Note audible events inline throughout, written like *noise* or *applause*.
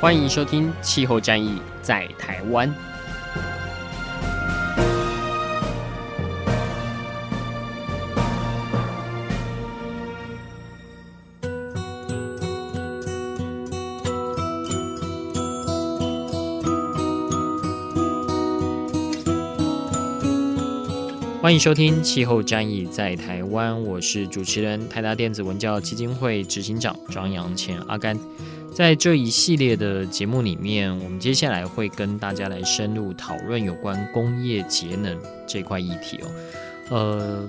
欢迎收听《气候战役在台湾》。欢迎收听《气候战役在台湾》，我是主持人台达电子文教基金会执行长张扬前阿甘。在这一系列的节目里面，我们接下来会跟大家来深入讨论有关工业节能这块议题哦。呃，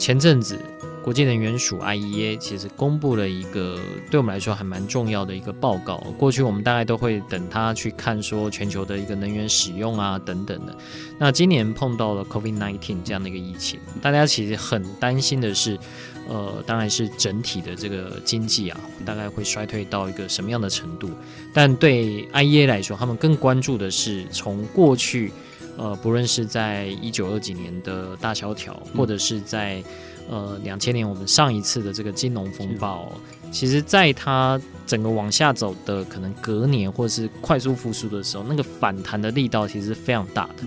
前阵子国际能源署 IEA 其实公布了一个对我们来说还蛮重要的一个报告。过去我们大概都会等它去看说全球的一个能源使用啊等等的。那今年碰到了 COVID-19 这样的一个疫情，大家其实很担心的是。呃，当然是整体的这个经济啊，大概会衰退到一个什么样的程度？但对 IEA 来说，他们更关注的是从过去，呃，不论是在一九二几年的大萧条，或者是在呃两千年我们上一次的这个金融风暴，其实在它整个往下走的可能隔年或者是快速复苏的时候，那个反弹的力道其实是非常大的，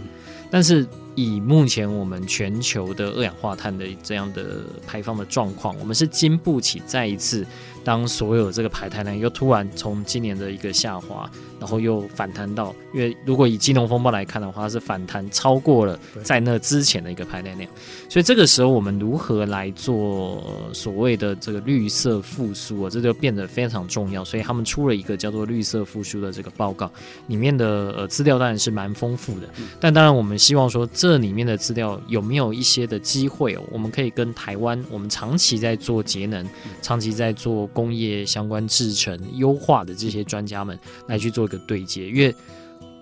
但是。以目前我们全球的二氧化碳的这样的排放的状况，我们是经不起再一次，当所有这个排碳量又突然从今年的一个下滑。然后又反弹到，因为如果以金融风暴来看的话，它是反弹超过了在那之前的一个排碳量，所以这个时候我们如何来做所谓的这个绿色复苏啊，这就变得非常重要。所以他们出了一个叫做绿色复苏的这个报告，里面的呃资料当然是蛮丰富的，但当然我们希望说这里面的资料有没有一些的机会哦，我们可以跟台湾我们长期在做节能、长期在做工业相关制程优化的这些专家们来去做。一个对接，因为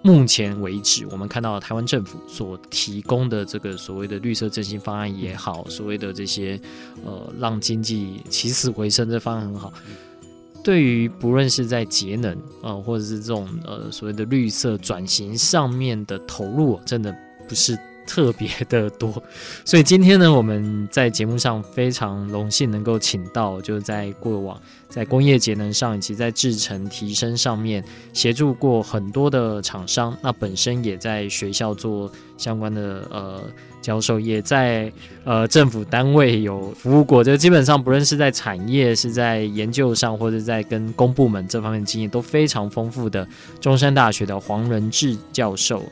目前为止，我们看到台湾政府所提供的这个所谓的绿色振兴方案也好，所谓的这些呃让经济起死回生这方案很好。对于不论是在节能啊、呃，或者是这种呃所谓的绿色转型上面的投入，真的不是。特别的多，*laughs* 所以今天呢，我们在节目上非常荣幸能够请到，就是在过往在工业节能上以及在制程提升上面协助过很多的厂商，那本身也在学校做相关的呃教授，也在呃政府单位有服务过，就基本上不论是在产业、是在研究上，或者在跟公部门这方面经验都非常丰富的中山大学的黄仁志教授。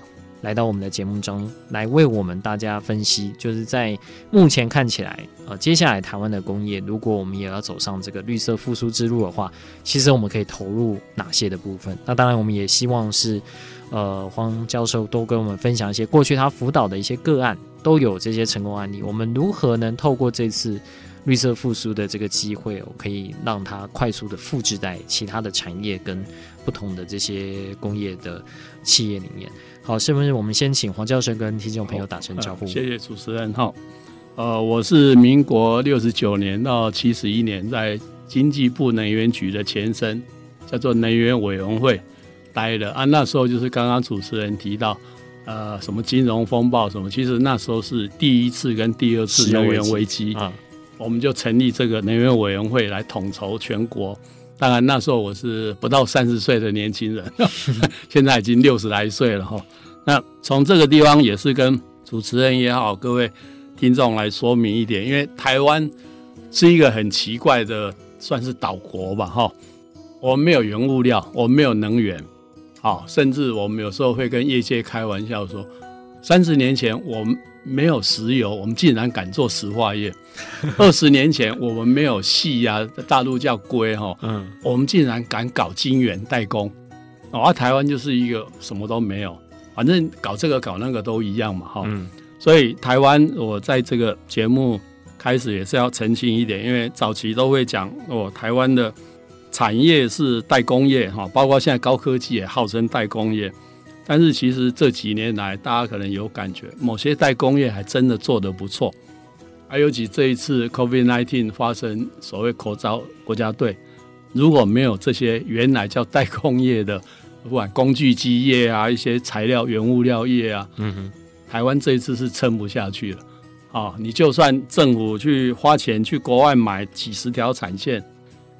来到我们的节目中来为我们大家分析，就是在目前看起来，呃，接下来台湾的工业，如果我们也要走上这个绿色复苏之路的话，其实我们可以投入哪些的部分？那当然，我们也希望是，呃，黄教授多跟我们分享一些过去他辅导的一些个案，都有这些成功案例。我们如何能透过这次绿色复苏的这个机会，我可以让它快速的复制在其他的产业跟不同的这些工业的企业里面？好，是不是我们先请黄教授跟听众朋友打声招呼？谢谢主持人。好，呃，我是民国六十九年到七十一年在经济部能源局的前身，叫做能源委员会待的啊。那时候就是刚刚主持人提到，呃，什么金融风暴什么，其实那时候是第一次跟第二次能源危机啊，我们就成立这个能源委员会来统筹全国。当然那时候我是不到三十岁的年轻人，*laughs* 现在已经六十来岁了哈。那从这个地方也是跟主持人也好，各位听众来说明一点，因为台湾是一个很奇怪的，算是岛国吧哈。我们没有原物料，我们没有能源，好，甚至我们有时候会跟业界开玩笑说，三十年前我们。没有石油，我们竟然敢做石化业。*laughs* 二十年前我们没有矽啊，大陆叫硅哈，嗯，我们竟然敢搞晶圆代工。哦，啊，台湾就是一个什么都没有，反正搞这个搞那个都一样嘛，哈。嗯，所以台湾，我在这个节目开始也是要澄清一点，因为早期都会讲哦，台湾的产业是代工业哈，包括现在高科技也号称代工业。但是其实这几年来，大家可能有感觉，某些代工业还真的做得不错。还尤其这一次 COVID-19 发生所谓口罩国家队，如果没有这些原来叫代工业的，不管工具机业啊，一些材料原物料业啊，嗯哼，台湾这一次是撑不下去了。啊，你就算政府去花钱去国外买几十条产线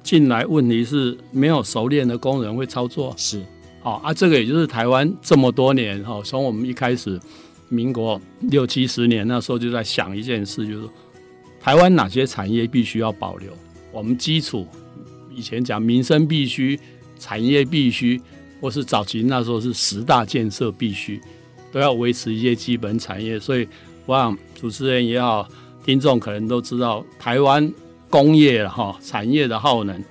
进来，问题是没有熟练的工人会操作。是。好啊，这个也就是台湾这么多年哈，从我们一开始，民国六七十年那时候就在想一件事，就是台湾哪些产业必须要保留？我们基础以前讲民生必须、产业必须，或是早期那时候是十大建设必须，都要维持一些基本产业。所以我想主持人也好，听众可能都知道，台湾工业哈产业的耗能。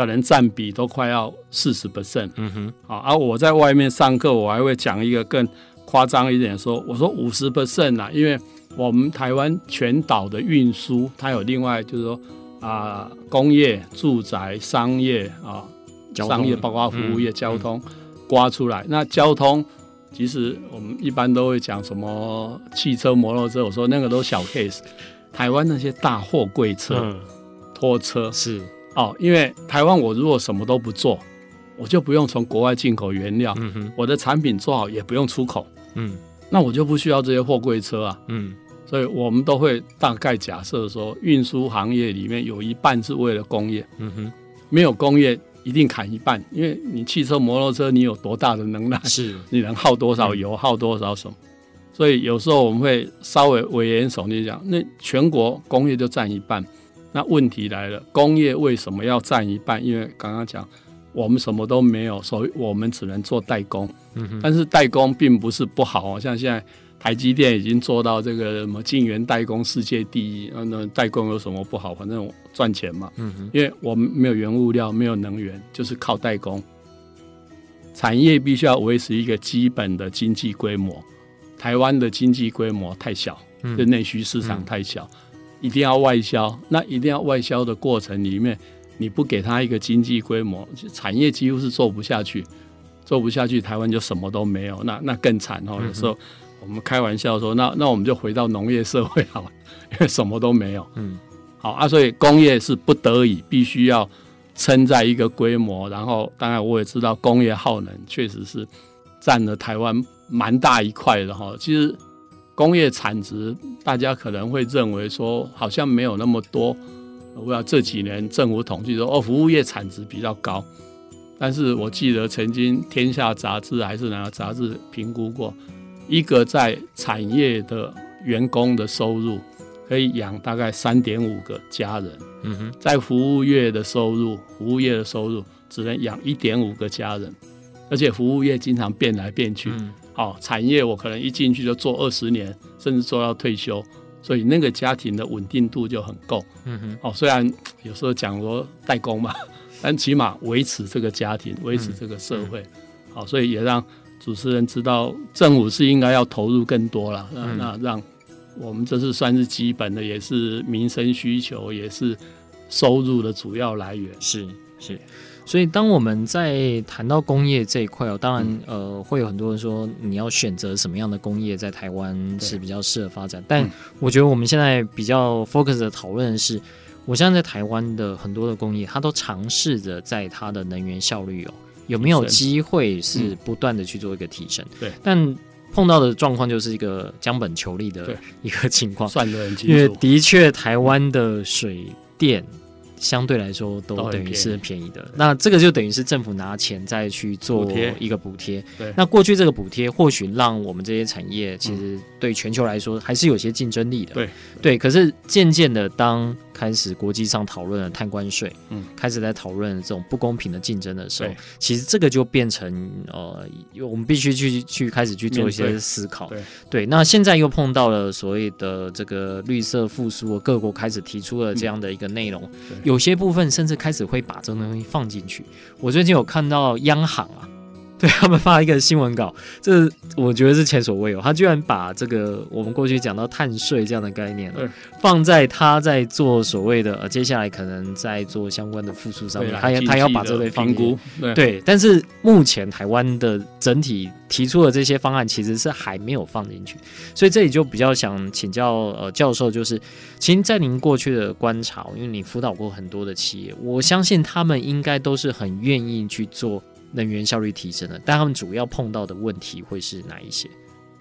可能占比都快要四十 percent，嗯哼，啊，而我在外面上课，我还会讲一个更夸张一点，说我说五十 percent 啊，因为我们台湾全岛的运输，它有另外就是说啊、呃，工业、住宅、商业啊，商业包括服务业、交通刮出来。那交通其实我们一般都会讲什么汽车、摩托车，我说那个都小 case。台湾那些大货柜车、拖车是。哦，因为台湾我如果什么都不做，我就不用从国外进口原料，我的产品做好也不用出口，嗯，那我就不需要这些货柜车啊，嗯，所以我们都会大概假设说，运输行业里面有一半是为了工业，嗯哼，没有工业一定砍一半，因为你汽车、摩托车你有多大的能耐，是，*laughs* 你能耗多少油，耗多少什么，所以有时候我们会稍微委言耸听讲，那全国工业就占一半。那问题来了，工业为什么要占一半？因为刚刚讲，我们什么都没有，所以我们只能做代工。嗯。但是代工并不是不好啊，像现在台积电已经做到这个什么晶圆代工世界第一，那代工有什么不好？反正赚钱嘛。嗯。因为我们没有原物料，没有能源，就是靠代工。产业必须要维持一个基本的经济规模。台湾的经济规模太小，就内需市场太小。嗯一定要外销，那一定要外销的过程里面，你不给他一个经济规模，产业几乎是做不下去，做不下去，台湾就什么都没有，那那更惨哦。有时候我们开玩笑说，那那我们就回到农业社会好了，因为什么都没有。嗯，好啊，所以工业是不得已必须要撑在一个规模，然后当然我也知道工业耗能确实是占了台湾蛮大一块的哈，其实。工业产值，大家可能会认为说好像没有那么多。我要这几年政府统计说，哦，服务业产值比较高。但是我记得曾经《天下》杂志还是哪个杂志评估过，一个在产业的员工的收入可以养大概三点五个家人。嗯哼，在服务业的收入，服务业的收入只能养一点五个家人，而且服务业经常变来变去。嗯哦，产业我可能一进去就做二十年，甚至做到退休，所以那个家庭的稳定度就很够。嗯哼，哦，虽然有时候讲说代工嘛，但起码维持这个家庭，维持这个社会。好、嗯嗯哦，所以也让主持人知道，政府是应该要投入更多了。那、嗯、那让我们这是算是基本的，也是民生需求，也是收入的主要来源。是是。所以，当我们在谈到工业这一块哦，当然，呃，会有很多人说你要选择什么样的工业在台湾是比较适合发展。但我觉得我们现在比较 focus 的讨论的是，我现在在台湾的很多的工业，它都尝试着在它的能源效率哦，有没有机会是不断的去做一个提升。对，但碰到的状况就是一个将本求利的一个情况。因为的确，台湾的水电。相对来说都等于是便宜的，那这个就等于是政府拿钱再去做一个补贴。对，那过去这个补贴或许让我们这些产业其实对全球来说还是有些竞争力的。对，对。可是渐渐的，当开始国际上讨论了碳关税，嗯，开始在讨论这种不公平的竞争的时候，其实这个就变成呃，我们必须去去开始去做一些思考。对，对。那现在又碰到了所谓的这个绿色复苏，各国开始提出了这样的一个内容。有些部分甚至开始会把这个东西放进去。我最近有看到央行啊，*laughs* 对他们发一个新闻稿，这我觉得是前所未有。他居然把这个我们过去讲到碳税这样的概念，放在他在做所谓的呃，接下来可能在做相关的复苏上面，他要他要把这类评估。对，对，但是目前台湾的整体提出的这些方案其实是还没有放进去，所以这里就比较想请教呃教授，就是其实，在您过去的观察，因为你辅导过很多的企业，我相信他们应该都是很愿意去做。能源效率提升了，但他们主要碰到的问题会是哪一些？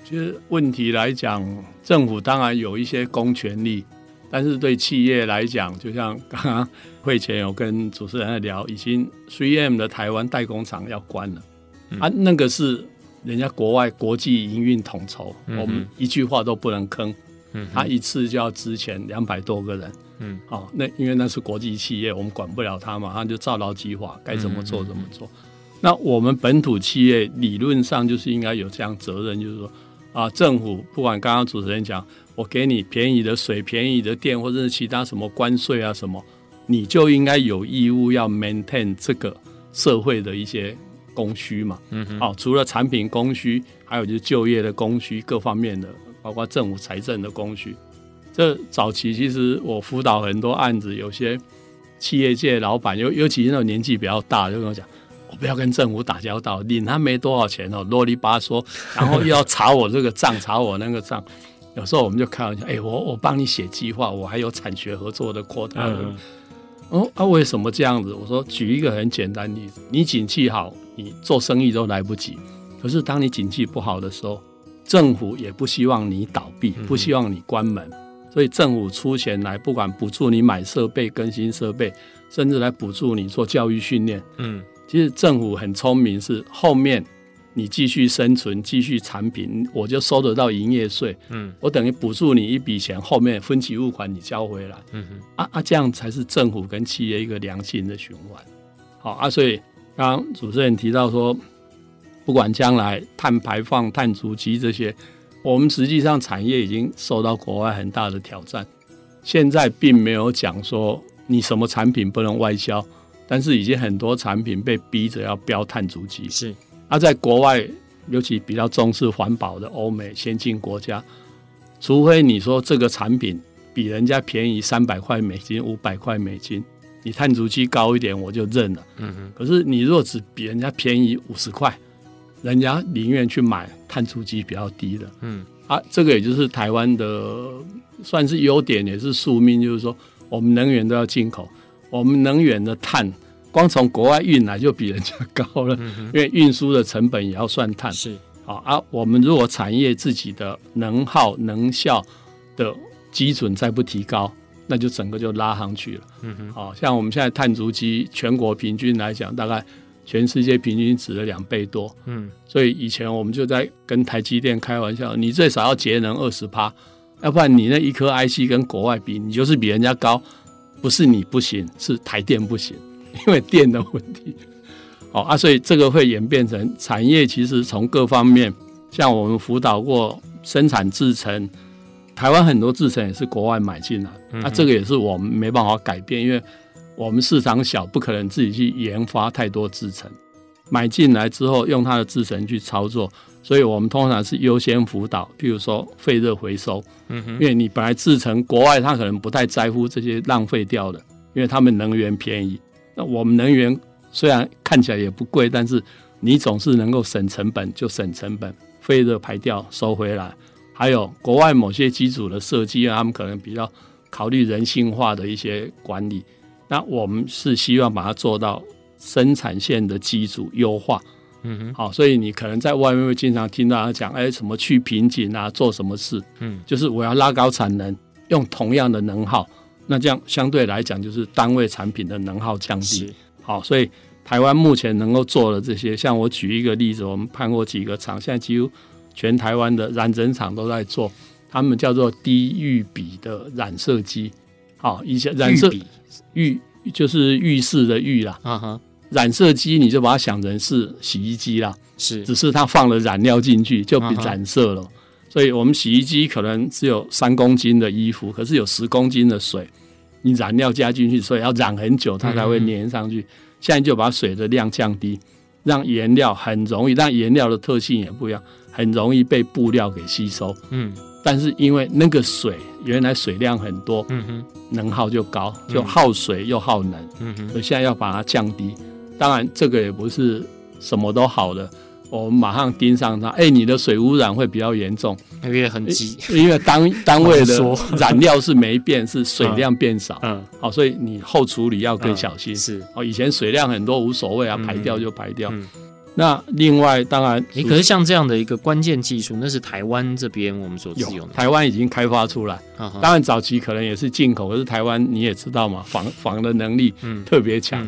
其实问题来讲，政府当然有一些公权力，但是对企业来讲，就像刚刚 *laughs* 会前有跟主持人在聊，已经 3M 的台湾代工厂要关了，嗯、啊，那个是人家国外国际营运统筹，嗯、我们一句话都不能坑，嗯，他一次就要支遣两百多个人，嗯，好、哦，那因为那是国际企业，我们管不了他嘛，他就照劳计划，该怎么做怎么做。嗯那我们本土企业理论上就是应该有这样责任，就是说啊，政府不管刚刚主持人讲，我给你便宜的水、便宜的电，或者是其他什么关税啊什么，你就应该有义务要 maintain 这个社会的一些供需嘛。嗯哼。好，除了产品供需，还有就是就业的供需，各方面的，包括政府财政的供需。这早期其实我辅导很多案子，有些企业界老板，尤尤其是那种年纪比较大，就跟我讲。我不要跟政府打交道，领他没多少钱哦，啰里吧嗦，然后又要查我这个账，查我那个账。*laughs* 有时候我们就开玩笑，哎、欸，我我帮你写计划，我还有产学合作的扩大。嗯，哦，啊，为什么这样子？我说举一个很简单例子，你景气好，你做生意都来不及。可是当你景气不好的时候，政府也不希望你倒闭，不希望你关门，所以政府出钱来，不管补助你买设备、更新设备，甚至来补助你做教育训练。嗯。其实政府很聪明，是后面你继续生存、继续产品，我就收得到营业税。嗯，我等于补助你一笔钱，后面分期付款你交回来。嗯哼，啊啊，这样才是政府跟企业一个良性的循环。好啊，所以刚刚主持人提到说，不管将来碳排放、碳足迹这些，我们实际上产业已经受到国外很大的挑战。现在并没有讲说你什么产品不能外销。但是已经很多产品被逼着要标碳足迹，是。而、啊、在国外，尤其比较重视环保的欧美先进国家，除非你说这个产品比人家便宜三百块美金、五百块美金，你碳足迹高一点，我就认了。嗯嗯。可是你若只比人家便宜五十块，人家宁愿去买碳足迹比较低的。嗯。啊，这个也就是台湾的算是优点，也是宿命，就是说我们能源都要进口。我们能源的碳，光从国外运来就比人家高了，嗯、因为运输的成本也要算碳。是，好啊。我们如果产业自己的能耗能效的基准再不提高，那就整个就拉上去了。嗯哼，好像我们现在碳足迹全国平均来讲，大概全世界平均值的两倍多。嗯，所以以前我们就在跟台积电开玩笑，你最少要节能二十趴，要不然你那一颗 IC 跟国外比，你就是比人家高。不是你不行，是台电不行，因为电的问题。*laughs* 哦啊，所以这个会演变成产业，其实从各方面，像我们辅导过生产制程，台湾很多制程也是国外买进来，那、嗯啊、这个也是我们没办法改变，因为我们市场小，不可能自己去研发太多制程，买进来之后用它的制程去操作。所以我们通常是优先辅导，譬如说废热回收，嗯哼，因为你本来制成国外他可能不太在乎这些浪费掉的，因为他们能源便宜。那我们能源虽然看起来也不贵，但是你总是能够省成本就省成本，废热排掉收回来。还有国外某些机组的设计，他们可能比较考虑人性化的一些管理。那我们是希望把它做到生产线的机组优化。嗯哼，好，所以你可能在外面会经常听到他讲，哎，什么去瓶颈啊，做什么事？嗯，就是我要拉高产能，用同样的能耗，那这样相对来讲就是单位产品的能耗降低。好，所以台湾目前能够做的这些，像我举一个例子，我们判过几个厂，现在几乎全台湾的染整厂都在做，他们叫做低浴比的染色机。好，以前染色浴就是浴室的浴啦。啊哈。染色机你就把它想成是洗衣机啦，是，只是它放了染料进去就比染色了。Uh huh. 所以我们洗衣机可能只有三公斤的衣服，可是有十公斤的水，你染料加进去，所以要染很久它才会粘上去。Uh. 现在就把水的量降低，让原料很容易，让原料的特性也不一样，很容易被布料给吸收。嗯，但是因为那个水原来水量很多，嗯哼，能耗就高，就耗水又耗能。嗯哼，所以现在要把它降低。当然，这个也不是什么都好的。我们马上盯上它，哎、欸，你的水污染会比较严重，因为很急，因为单 *laughs* 单位的染料是没变，是水量变少，*laughs* 嗯，好，所以你后处理要更小心。嗯、是哦，以前水量很多无所谓啊，排掉就排掉。那另外，当然，你、欸、可是像这样的一个关键技术，那是台湾这边我们所使用的，台湾已经开发出来。嗯、当然早期可能也是进口，可是台湾你也知道嘛，防防的能力特别强。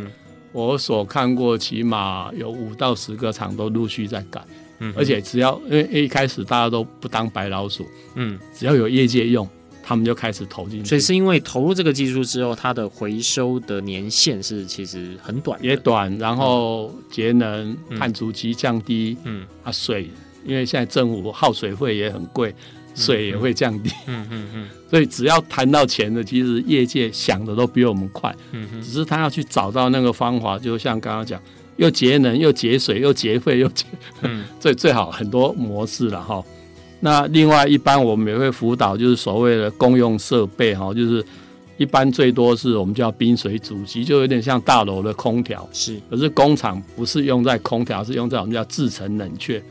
我所看过，起码有五到十个厂都陆续在改。嗯而且只要因为一开始大家都不当白老鼠，嗯，只要有业界用，他们就开始投进去。所以是因为投入这个技术之后，它的回收的年限是其实很短，也短，然后节能、碳足迹降低，嗯，啊水，因为现在政府耗水费也很贵，水也会降低，嗯嗯嗯。*laughs* 所以只要谈到钱的，其实业界想的都比我们快，嗯嗯，只是他要去找到那个方法，就像刚刚讲。又节能又节水又节费又节，嗯，*laughs* 最最好很多模式了哈。那另外一般我们也会辅导，就是所谓的公用设备哈，就是一般最多是我们叫冰水主机，就有点像大楼的空调。是，可是工厂不是用在空调，是用在我们叫制成冷却。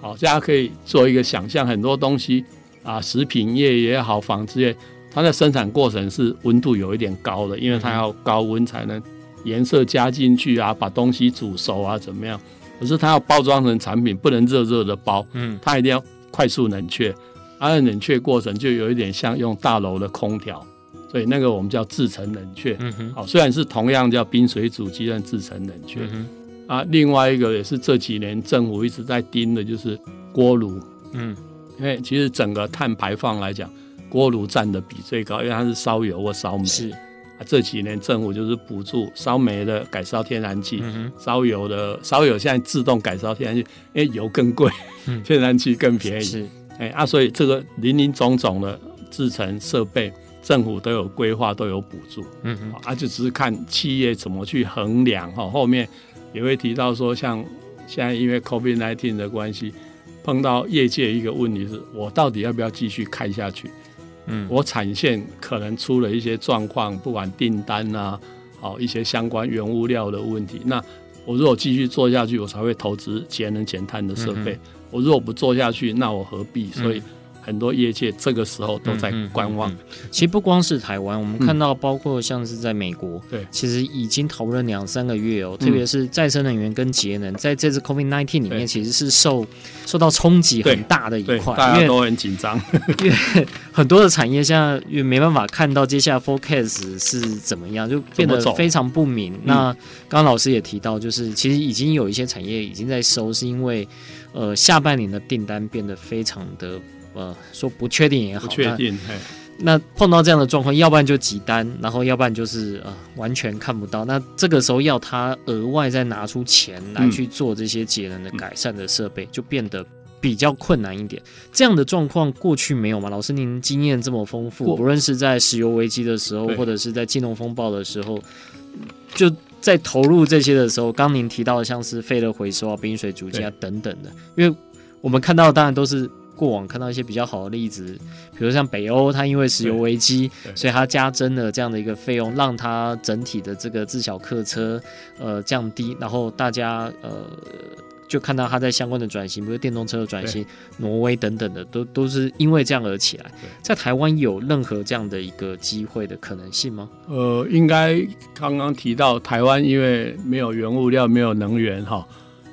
好，大家可以做一个想象，很多东西啊，食品业也好，纺织业，它的生产过程是温度有一点高的，因为它要高温才能。颜色加进去啊，把东西煮熟啊，怎么样？可是它要包装成产品，不能热热的包，嗯，它一定要快速冷却，它的冷却过程就有一点像用大楼的空调，所以那个我们叫制成冷却，嗯哼，好，虽然是同样叫冰水主机，但制成冷却，啊，另外一个也是这几年政府一直在盯的，就是锅炉，嗯，因为其实整个碳排放来讲，锅炉占的比最高，因为它是烧油或烧煤，是。这几年政府就是补助烧煤的改烧天然气，烧、嗯、油的烧油现在自动改烧天然气，因为油更贵，嗯、*laughs* 天然气更便宜。是，哎啊，所以这个林林总总的制成设备，政府都有规划，都有补助。嗯嗯，啊，就只是看企业怎么去衡量哈。后面也会提到说，像现在因为 COVID-19 的关系，碰到业界一个问题是，我到底要不要继续开下去？嗯，我产线可能出了一些状况，不管订单啊，好一些相关原物料的问题。那我如果继续做下去，我才会投资节能减碳的设备。我如果不做下去，那我何必？所以。很多业界这个时候都在观望。嗯嗯嗯、其实不光是台湾，我们看到包括像是在美国，对、嗯，其实已经讨论两三个月哦。特别是再生能源跟节能，在这次 COVID-19 里面，其实是受受到冲击很大的一块，大家都很紧张，*laughs* 因为很多的产业现在也没办法看到接下来 forecast 是怎么样，就变得非常不明。那刚刚老师也提到，就是其实已经有一些产业已经在收，是因为呃下半年的订单变得非常的。呃，说不确定也好，确定。那，碰到这样的状况，要不然就挤单，然后要不然就是呃完全看不到。那这个时候要他额外再拿出钱来去做这些节能的改善的设备，嗯、就变得比较困难一点。这样的状况过去没有吗？老师，您经验这么丰富，不论是在石油危机的时候，或者是在金融风暴的时候，就在投入这些的时候，刚您提到的像是废热回收啊、冰水主机啊等等的，因为我们看到的当然都是。过往看到一些比较好的例子，比如像北欧，它因为石油危机，所以它加征了这样的一个费用，让它整体的这个自小客车呃降低，然后大家呃就看到它在相关的转型，比如电动车的转型，挪威等等的，都都是因为这样而起来。在台湾有任何这样的一个机会的可能性吗？呃，应该刚刚提到台湾因为没有原物料，没有能源哈。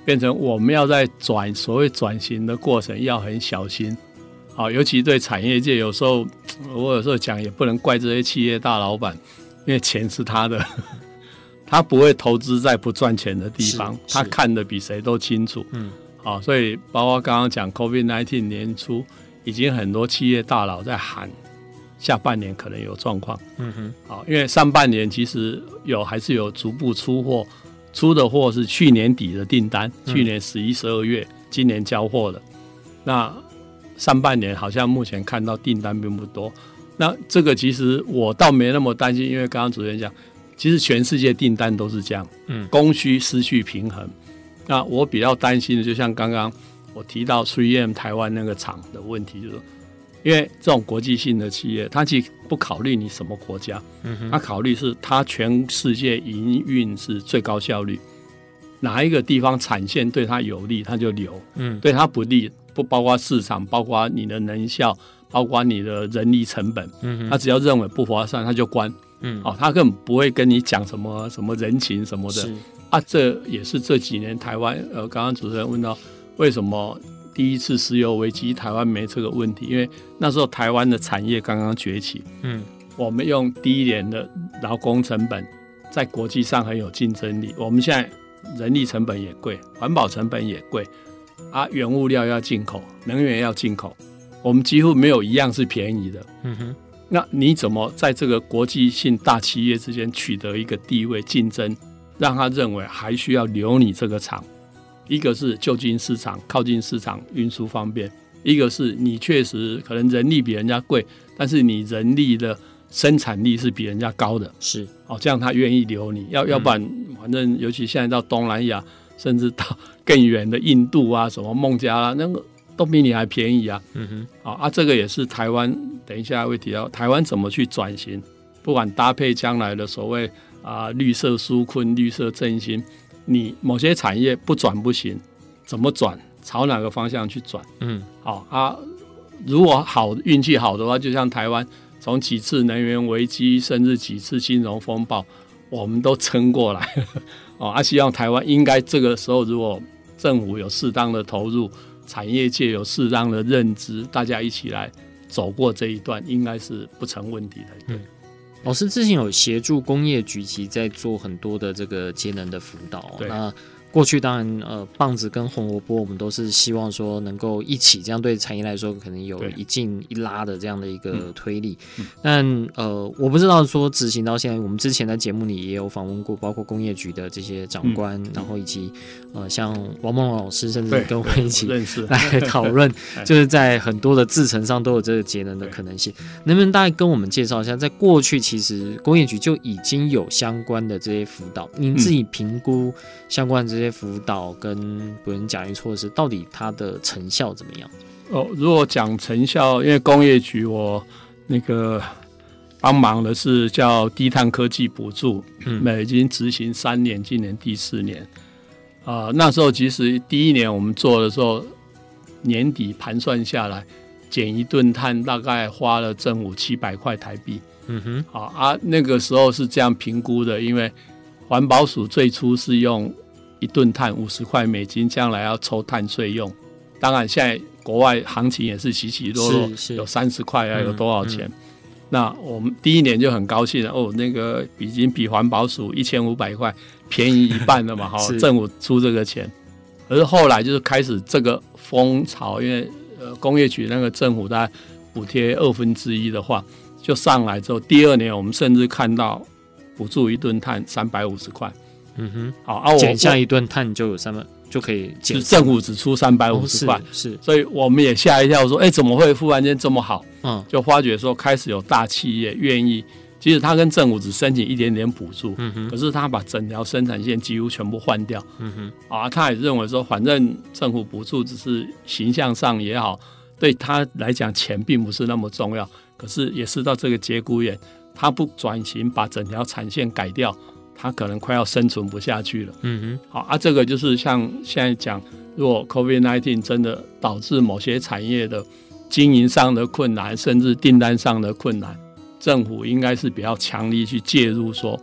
变成我们要在转所谓转型的过程要很小心，好，尤其对产业界，有时候我有时候讲也不能怪这些企业大老板，因为钱是他的，*laughs* 他不会投资在不赚钱的地方，他看得比谁都清楚。嗯，好，所以包括刚刚讲 COVID-19 年初，已经很多企业大佬在喊下半年可能有状况。嗯哼，好，因为上半年其实有还是有逐步出货。出的货是去年底的订单，去年十一、十二月，今年交货的。那上半年好像目前看到订单并不多。那这个其实我倒没那么担心，因为刚刚主持人讲，其实全世界订单都是这样，嗯，供需失去平衡。那我比较担心的，就像刚刚我提到 3M 台湾那个厂的问题，就是因为这种国际性的企业，它其实不考虑你什么国家，嗯，它考虑是它全世界营运是最高效率，哪一个地方产线对它有利，它就留，嗯，对它不利，不包括市场，包括你的能效，包括你的人力成本，嗯，它只要认为不划算，它就关，嗯，哦，它根本不会跟你讲什么什么人情什么的。啊，这也是这几年台湾呃，刚刚主持人问到为什么第一次石油危机台湾没这个问题？因为那时候台湾的产业刚刚崛起，嗯，我们用低廉的劳工成本，在国际上很有竞争力。我们现在人力成本也贵，环保成本也贵，啊，原物料要进口，能源要进口，我们几乎没有一样是便宜的。嗯哼，那你怎么在这个国际性大企业之间取得一个地位竞争？让他认为还需要留你这个厂，一个是就近市场，靠近市场，运输方便；一个是你确实可能人力比人家贵，但是你人力的生产力是比人家高的，是哦，这样他愿意留你。要要不然，反正尤其现在到东南亚，甚至到更远的印度啊，什么孟加拉，那个都比你还便宜啊。嗯哼，好啊，这个也是台湾。等一下会提到台湾怎么去转型，不管搭配将来的所谓。啊，绿色纾困、绿色振兴，你某些产业不转不行，怎么转？朝哪个方向去转？嗯，好啊。如果好运气好的话，就像台湾从几次能源危机，甚至几次金融风暴，我们都撑过来。*laughs* 哦，啊，希望台湾应该这个时候，如果政府有适当的投入，产业界有适当的认知，大家一起来走过这一段，应该是不成问题的。对。老师之前有协助工业局其在做很多的这个节能的辅导，那。过去当然，呃，棒子跟红萝卜，我们都是希望说能够一起，这样对产业来说可能有一进一拉的这样的一个推力。嗯、但呃，我不知道说执行到现在，我们之前在节目里也有访问过，包括工业局的这些长官，嗯、然后以及呃，像王梦龙老师，甚至跟我们一起 *laughs* 来讨论，*laughs* 就是在很多的制程上都有这个节能的可能性。能不能大概跟我们介绍一下，在过去其实工业局就已经有相关的这些辅导，您自己评估相关的这些。辅导跟不能假运措施，到底它的成效怎么样？哦，如果讲成效，因为工业局我那个帮忙的是叫低碳科技补助，嗯，那已经执行三年，今年第四年啊，呃。那时候其实第一年我们做的时候，年底盘算下来，减一吨碳大概花了政府七百块台币。嗯哼，好啊，那个时候是这样评估的，因为环保署最初是用。一吨碳五十块美金，将来要抽碳税用。当然，现在国外行情也是起起落落，有三十块啊，有多少钱？嗯嗯、那我们第一年就很高兴了哦，那个已经比环保署一千五百块便宜一半了嘛，*laughs* 好，政府出这个钱。可是后来就是开始这个风潮，因为呃工业局那个政府大概补贴二分之一的话，就上来之后，第二年我们甚至看到补助一吨碳三百五十块。嗯哼，好啊，我减下一吨碳就有三万，就可以减。政府只出三百五十块，是，所以我们也吓一跳，说，哎，怎么会忽然间这么好？嗯，就发觉说，开始有大企业愿意，即使他跟政府只申请一点点补助，嗯哼，可是他把整条生产线几乎全部换掉，嗯哼，啊，他也认为说，反正政府补助只是形象上也好，对他来讲钱并不是那么重要，可是也是到这个节骨眼，他不转型，把整条产线改掉。他可能快要生存不下去了。嗯哼，好啊，这个就是像现在讲，如果 COVID-19 真的导致某些产业的经营上的困难，甚至订单上的困难，政府应该是比较强力去介入，说，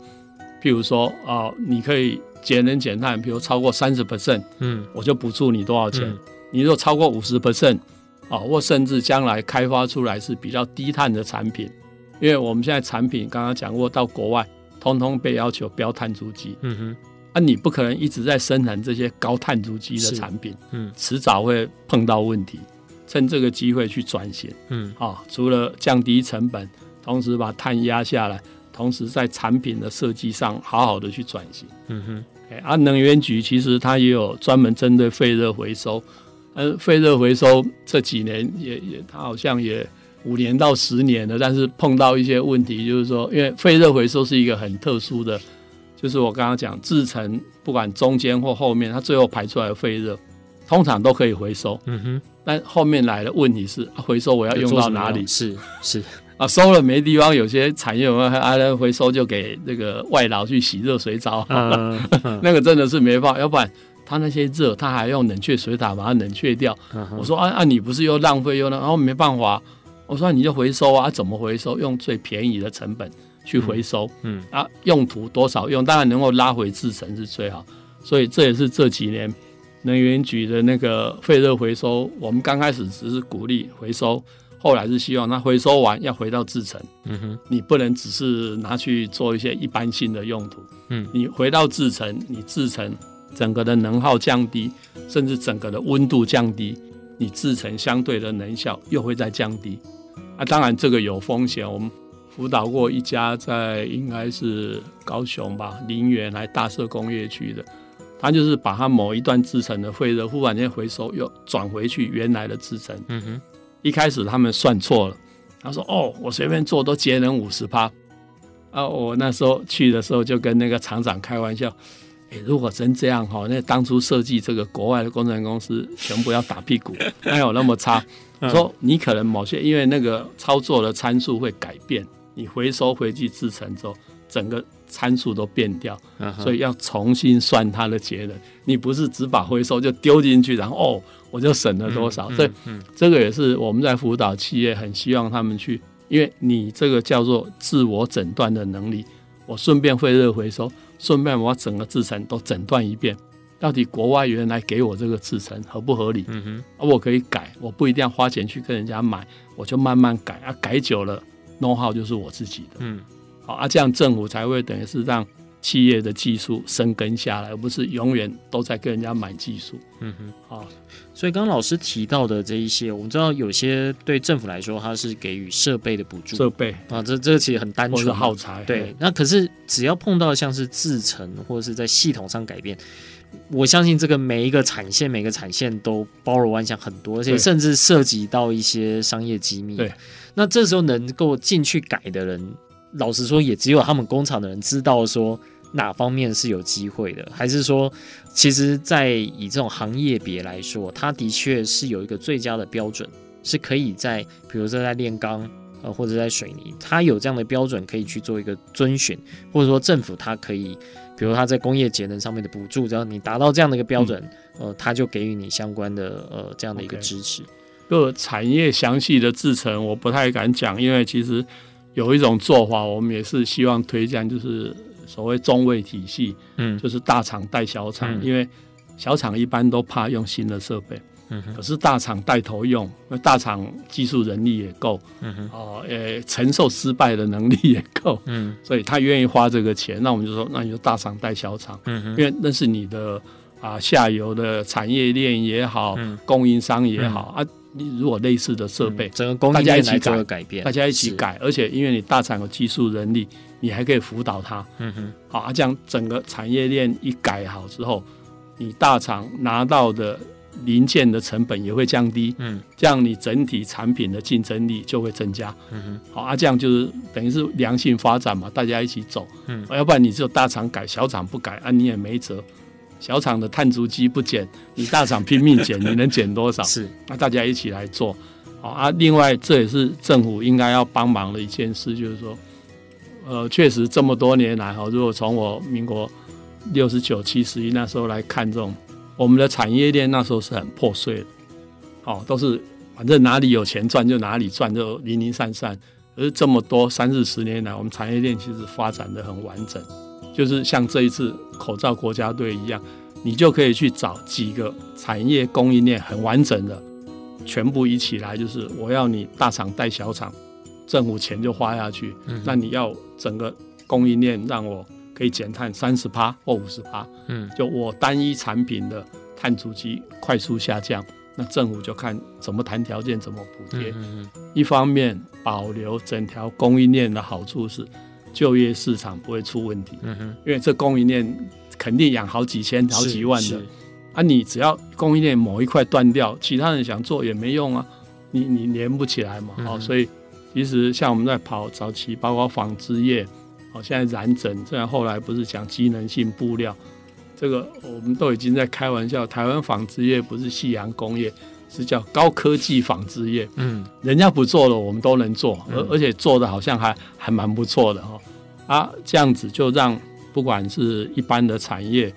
譬如说啊、呃，你可以节能减碳，比如超过三十 percent，嗯，我就补助你多少钱。嗯、你如果超过五十 percent，啊，或甚至将来开发出来是比较低碳的产品，因为我们现在产品刚刚讲过，到国外。通通被要求标碳足迹，嗯哼，啊，你不可能一直在生产这些高碳足迹的产品，嗯，迟早会碰到问题。趁这个机会去转型，嗯，啊、哦，除了降低成本，同时把碳压下来，同时在产品的设计上好好的去转型，嗯哼。啊，能源局其实它也有专门针对废热回收，呃，废热回收这几年也也，它好像也。五年到十年的，但是碰到一些问题，就是说，因为废热回收是一个很特殊的，就是我刚刚讲制成，不管中间或后面，它最后排出来的废热，通常都可以回收。嗯哼。但后面来的问题是，回收我要用到哪里？是是 *laughs* 啊，收了没地方，有些产业有没有啊？回收就给那个外劳去洗热水澡，嗯嗯、*laughs* 那个真的是没办法，要不然他那些热，他还用冷却水塔把它冷却掉。嗯、我说啊啊，你不是又浪费又那，然后没办法，我说你就回收啊，怎么回收？用最便宜的成本去回收，嗯，嗯啊，用途多少用，当然能够拉回制成是最好，所以这也是这几年。能源局的那个废热回收，我们刚开始只是鼓励回收，后来是希望它回收完要回到制成。嗯哼，你不能只是拿去做一些一般性的用途。嗯，你回到制成，你制成整个的能耗降低，甚至整个的温度降低，你制成相对的能效又会再降低。啊，当然这个有风险。我们辅导过一家在应该是高雄吧，林园还大社工业区的。他就是把他某一段制成的废热忽然间回收，又转回去原来的制成。嗯哼，一开始他们算错了，他说：“哦，我随便做都节能五十趴。”啊，我那时候去的时候就跟那个厂长开玩笑：“诶，如果真这样哈，那当初设计这个国外的工程公司 *laughs* 全部要打屁股，哪有那么差？”说你可能某些因为那个操作的参数会改变，你回收回去制成之后，整个。参数都变掉，所以要重新算它的节能。你不是只把回收就丢进去，然后哦，我就省了多少？所以这个也是我们在辅导企业很希望他们去，因为你这个叫做自我诊断的能力。我顺便废热回收，顺便把整个制程都诊断一遍，到底国外原来给我这个制程合不合理？嗯哼，而我可以改，我不一定要花钱去跟人家买，我就慢慢改啊，改久了，know-how 就是我自己的。嗯。好啊，这样政府才会等于是让企业的技术生根下来，而不是永远都在跟人家买技术。嗯哼，好，所以刚刚老师提到的这一些，我们知道有些对政府来说，它是给予设备的补助，设备啊，这这个其实很单纯，耗材。对，那可是只要碰到像是制程或者是在系统上改变，我相信这个每一个产线每个产线都包罗万象很多，而且甚至涉及到一些商业机密。对，那这时候能够进去改的人。老实说，也只有他们工厂的人知道说哪方面是有机会的，还是说，其实，在以这种行业别来说，它的确是有一个最佳的标准，是可以在，比如说在炼钢，呃，或者在水泥，它有这样的标准可以去做一个遵循，或者说政府它可以，比如它在工业节能上面的补助，只要你达到这样的一个标准，嗯、呃，它就给予你相关的呃这样的一个支持。各产业详细的制成我不太敢讲，因为其实。有一种做法，我们也是希望推荐，就是所谓中位体系，嗯，就是大厂带小厂，嗯、因为小厂一般都怕用新的设备，嗯，可是大厂带头用，因为大厂技术人力也够，嗯哼，哦，呃，承受失败的能力也够，嗯，所以他愿意花这个钱，那我们就说，那你就大厂带小厂，嗯哼，因为那是你的啊下游的产业链也好，嗯、供应商也好、嗯、啊。你如果类似的设备，嗯、整个工业链来做个改变，大家一起改，而且因为你大厂有技术能力，你还可以辅导他。嗯哼，好啊，这样整个产业链一改好之后，你大厂拿到的零件的成本也会降低。嗯，这样你整体产品的竞争力就会增加。嗯哼，好啊，这样就是等于是良性发展嘛，大家一起走。嗯，要不然你只有大厂改，小厂不改啊，你也没辙。小厂的碳足迹不减，*laughs* 你大厂拼命减，你能减多少？是，那大家一起来做，好啊。另外，这也是政府应该要帮忙的一件事，就是说，呃，确实这么多年来哈，如果从我民国六十九、七十一那时候来看，这种我们的产业链那时候是很破碎的，哦，都是反正哪里有钱赚就哪里赚，就零零散散。而这么多三四十年来，我们产业链其实发展的很完整。就是像这一次口罩国家队一样，你就可以去找几个产业供应链很完整的，全部一起来，就是我要你大厂带小厂，政府钱就花下去。嗯，那你要整个供应链让我可以减碳三十趴或五十趴，嗯，就我单一产品的碳足迹快速下降，那政府就看怎么谈条件，怎么补贴。嗯，一方面保留整条供应链的好处是。就业市场不会出问题，嗯哼，因为这供应链肯定养好几千、好几万的，啊，你只要供应链某一块断掉，其他人想做也没用啊，你你连不起来嘛，好、嗯，所以其实像我们在跑早期，包括纺织业，哦，现在染整，虽然后来不是讲机能性布料，这个我们都已经在开玩笑。台湾纺织业不是夕阳工业，是叫高科技纺织业。嗯，人家不做了，我们都能做，而、嗯、而且做的好像还还蛮不错的哈。啊，这样子就让不管是一般的产业、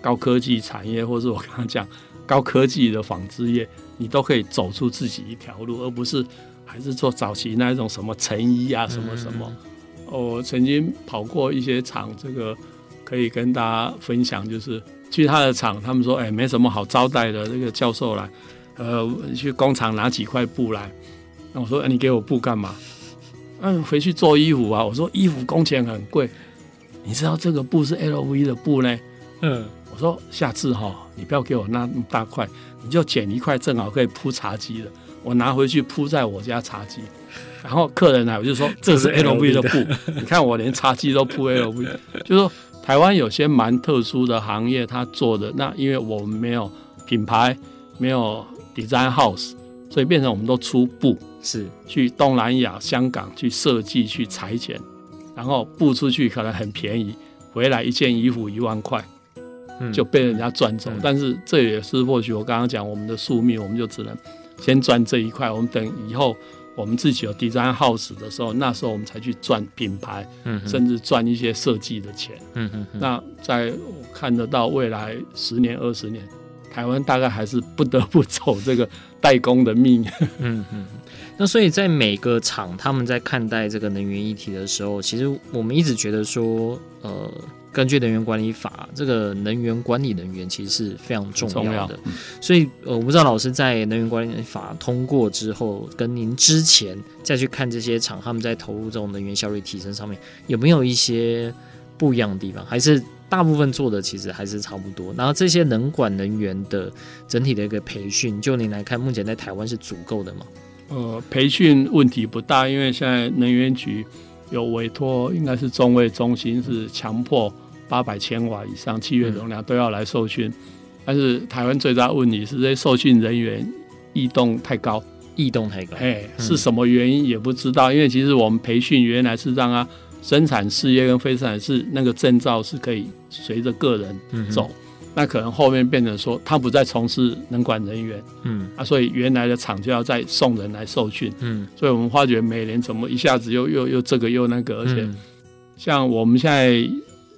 高科技产业，或是我刚刚讲高科技的纺织业，你都可以走出自己一条路，而不是还是做早期那一种什么成衣啊，什么什么。嗯我曾经跑过一些厂，这个可以跟大家分享。就是去他的厂，他们说：“哎，没什么好招待的。”这个教授来，呃，去工厂拿几块布来。那我说：“哎，你给我布干嘛？”嗯，回去做衣服啊。我说：“衣服工钱很贵，你知道这个布是 LV 的布呢。”嗯，我说：“下次哈，你不要给我那么大块，你就剪一块，正好可以铺茶几的。我拿回去铺在我家茶几。”然后客人来，我就说 *laughs* 这是 LV 的布，*laughs* 你看我连茶几都铺 LV，*laughs* 就说台湾有些蛮特殊的行业，他做的那因为我们没有品牌，没有 design house，所以变成我们都出布，是去东南亚、香港去设计、去裁剪，然后布出去可能很便宜，回来一件衣服一万块，就被人家赚走。但是这也是或许我刚刚讲我们的宿命，我们就只能先赚这一块，我们等以后。我们自己有 design house 的时候，那时候我们才去赚品牌，嗯、甚至赚一些设计的钱。嗯哼哼，那在我看得到未来十年、二十年，台湾大概还是不得不走这个代工的命。*laughs* 嗯嗯，那所以在每个厂，他们在看待这个能源议题的时候，其实我们一直觉得说，呃。根据能源管理法，这个能源管理人员其实是非常重要的。要所以，呃，我不知道老师在能源管理法通过之后，跟您之前再去看这些厂，他们在投入这种能源效率提升上面，有没有一些不一样的地方？还是大部分做的其实还是差不多？然后，这些能管人员的整体的一个培训，就您来看，目前在台湾是足够的吗？呃，培训问题不大，因为现在能源局有委托，应该是中卫中心是强迫。八百千瓦以上契约容量都要来受训，嗯、但是台湾最大问题是这些受训人员异动太高，异动太高，哎，是什么原因也不知道。嗯、因为其实我们培训原来是让他生产事业跟非生产事那个证照是可以随着个人走，嗯、那可能后面变成说他不再从事能管人员，嗯啊，所以原来的厂就要再送人来受训，嗯，所以我们发觉每年怎么一下子又又又这个又那个，而且像我们现在。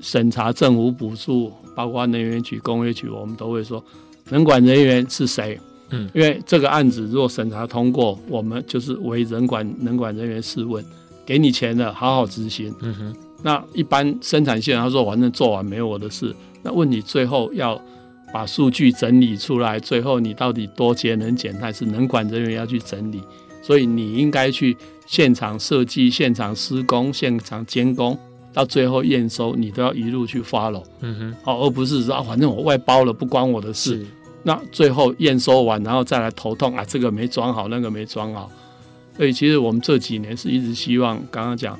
审查政府补助，包括能源局、工业局，我们都会说，能管人员是谁？嗯，因为这个案子如果审查通过，我们就是为人管能管人员试问，给你钱了，好好执行。嗯哼，那一般生产线他说反正做完没有我的事，那问你最后要把数据整理出来，最后你到底多节能减碳是能管人员要去整理，所以你应该去现场设计、现场施工、现场监工。到最后验收，你都要一路去 follow，嗯哼，好，而不是说啊，反正我外包了，不关我的事。是那最后验收完，然后再来头痛啊，这个没装好，那个没装好。所以其实我们这几年是一直希望，刚刚讲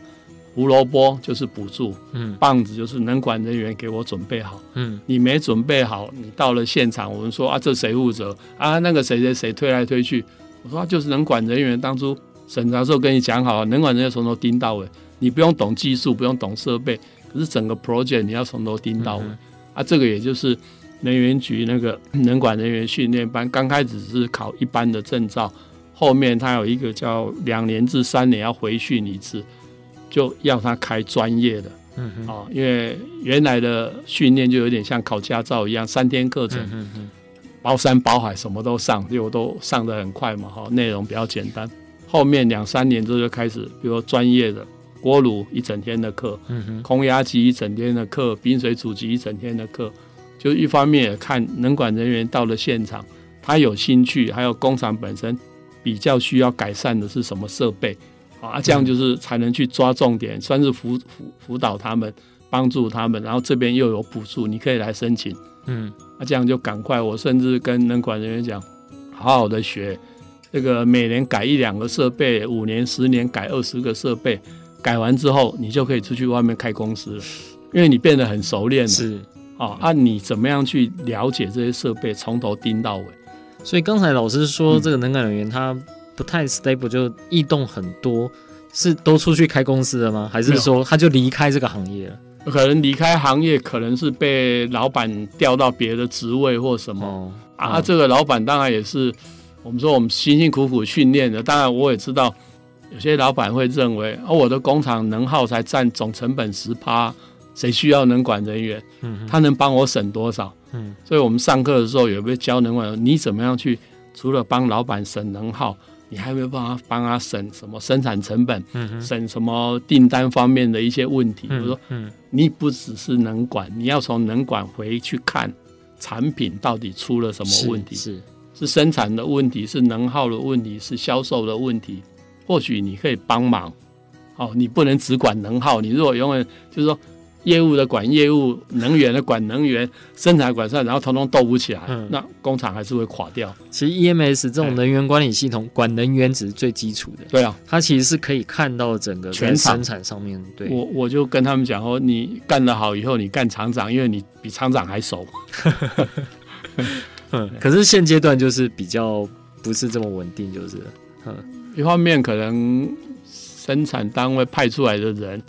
胡萝卜就是补助，嗯，棒子就是能管人员给我准备好，嗯，你没准备好，你到了现场，我们说啊，这谁负责啊？那个谁谁谁推来推去，我说啊，就是能管人员当初审查时候跟你讲好，能管人员从头盯到尾。你不用懂技术，不用懂设备，可是整个 project 你要从头盯到尾、嗯、啊！这个也就是能源局那个 *clears throat* 能管人员训练班，刚开始是考一般的证照，后面他有一个叫两年至三年要回训一次，就要他开专业的。嗯哼啊，因为原来的训练就有点像考驾照一样，三天课程，嗯、哼包山包海什么都上，结果都上的很快嘛，哈，内容比较简单。后面两三年之后就开始，比如说专业的。锅炉一整天的课，嗯、哼空压机一整天的课，冰水主机一整天的课，就一方面也看能管人员到了现场，他有兴趣，还有工厂本身比较需要改善的是什么设备啊？这样就是才能去抓重点，嗯、算是辅辅辅导他们，帮助他们，然后这边又有补助，你可以来申请。嗯，那、啊、这样就赶快，我甚至跟能管人员讲，好好的学，这个每年改一两个设备，五年、十年改二十个设备。改完之后，你就可以出去外面开公司了，因为你变得很熟练了。是啊，按、啊、你怎么样去了解这些设备，从头盯到尾。所以刚才老师说，这个能管人员他不太 stable，就异动很多。是都出去开公司了吗？还是说他就离开这个行业了？可能离开行业，可能是被老板调到别的职位或什么、啊。这个老板当然也是我们说我们辛辛苦苦训练的。当然我也知道，有些老板会认为，哦，我的工厂能耗才占总成本十趴，谁需要能管人员？嗯，他能帮我省多少？嗯，所以我们上课的时候也会教能管，你怎么样去除了帮老板省能耗。你还没有办法帮他省什么生产成本，嗯、省什么订单方面的一些问题。比如说，你不只是能管，你要从能管回去看产品到底出了什么问题，是是，是生产的问题，是能耗的问题，是销售的问题。或许你可以帮忙，哦，你不能只管能耗。你如果永远就是说。业务的管业务，能源的管能源，生产管生产，然后统统斗不起来，嗯，那工厂还是会垮掉。其实 EMS 这种能源管理系统，管能源只是最基础的。对啊，它其实是可以看到整个全生产上面。对，我我就跟他们讲说，你干得好以后，你干厂长，因为你比厂长还熟。*laughs* 嗯，可是现阶段就是比较不是这么稳定，就是，嗯，一方面可能生产单位派出来的人。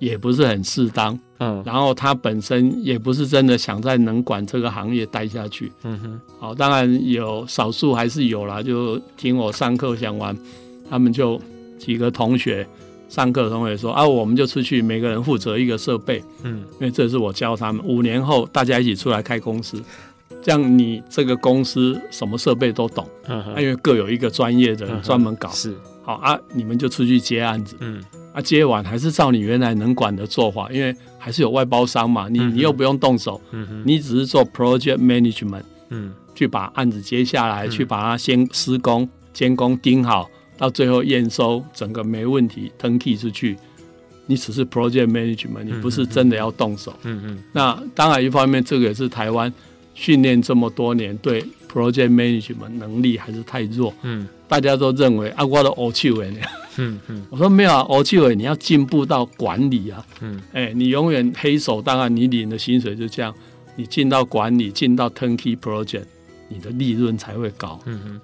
也不是很适当，嗯，然后他本身也不是真的想在能管这个行业待下去，嗯哼，好，当然有少数还是有啦，就听我上课讲完，他们就几个同学上课的同学说啊，我们就出去，每个人负责一个设备，嗯，因为这是我教他们，五年后大家一起出来开公司，这样你这个公司什么设备都懂，因为各有一个专业的人专门搞，是，好啊，你们就出去接案子，嗯。啊，接完还是照你原来能管的做法，因为还是有外包商嘛，你你又不用动手，嗯，你只是做 project management，嗯，去把案子接下来，嗯，去把它先施工、监工盯好，到最后验收，整个没问题，turn key 出去，你只是 project management，你不是真的要动手，嗯嗯。那当然，一方面这个也是台湾训练这么多年，对 project management 能力还是太弱，嗯，大家都认为啊，我的欧气为嗯嗯，我说没有啊，欧庆伟，你要进步到管理啊，嗯，哎、欸，你永远黑手，当然你领的薪水就这样，你进到管理，进到 turnkey project，你的利润才会高，嗯嗯。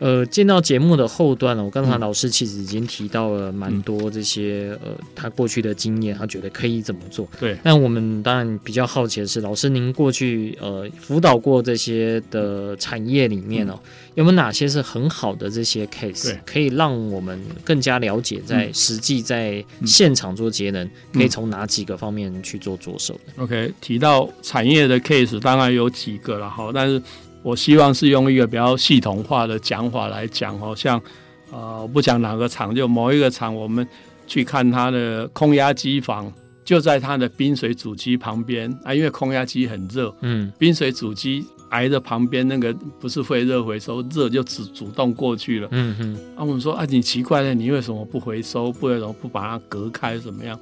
呃，进到节目的后段了，我刚才老师其实已经提到了蛮多这些、嗯、呃，他过去的经验，他觉得可以怎么做。对，但我们当然比较好奇的是，老师您过去呃辅导过这些的产业里面哦、有没有哪些是很好的这些 case，可以让我们更加了解在实际在现场做节能，嗯、可以从哪几个方面去做着手的？OK，提到产业的 case，当然有几个了哈，但是。我希望是用一个比较系统化的讲法来讲，好像，呃，我不讲哪个厂，就某一个厂，我们去看它的空压机房，就在它的冰水主机旁边啊，因为空压机很热，嗯，冰水主机挨着旁边那个不是会热回收，热就只主动过去了，嗯嗯，啊，我们说啊，你奇怪了，你为什么不回收？不为什么不把它隔开？怎么样？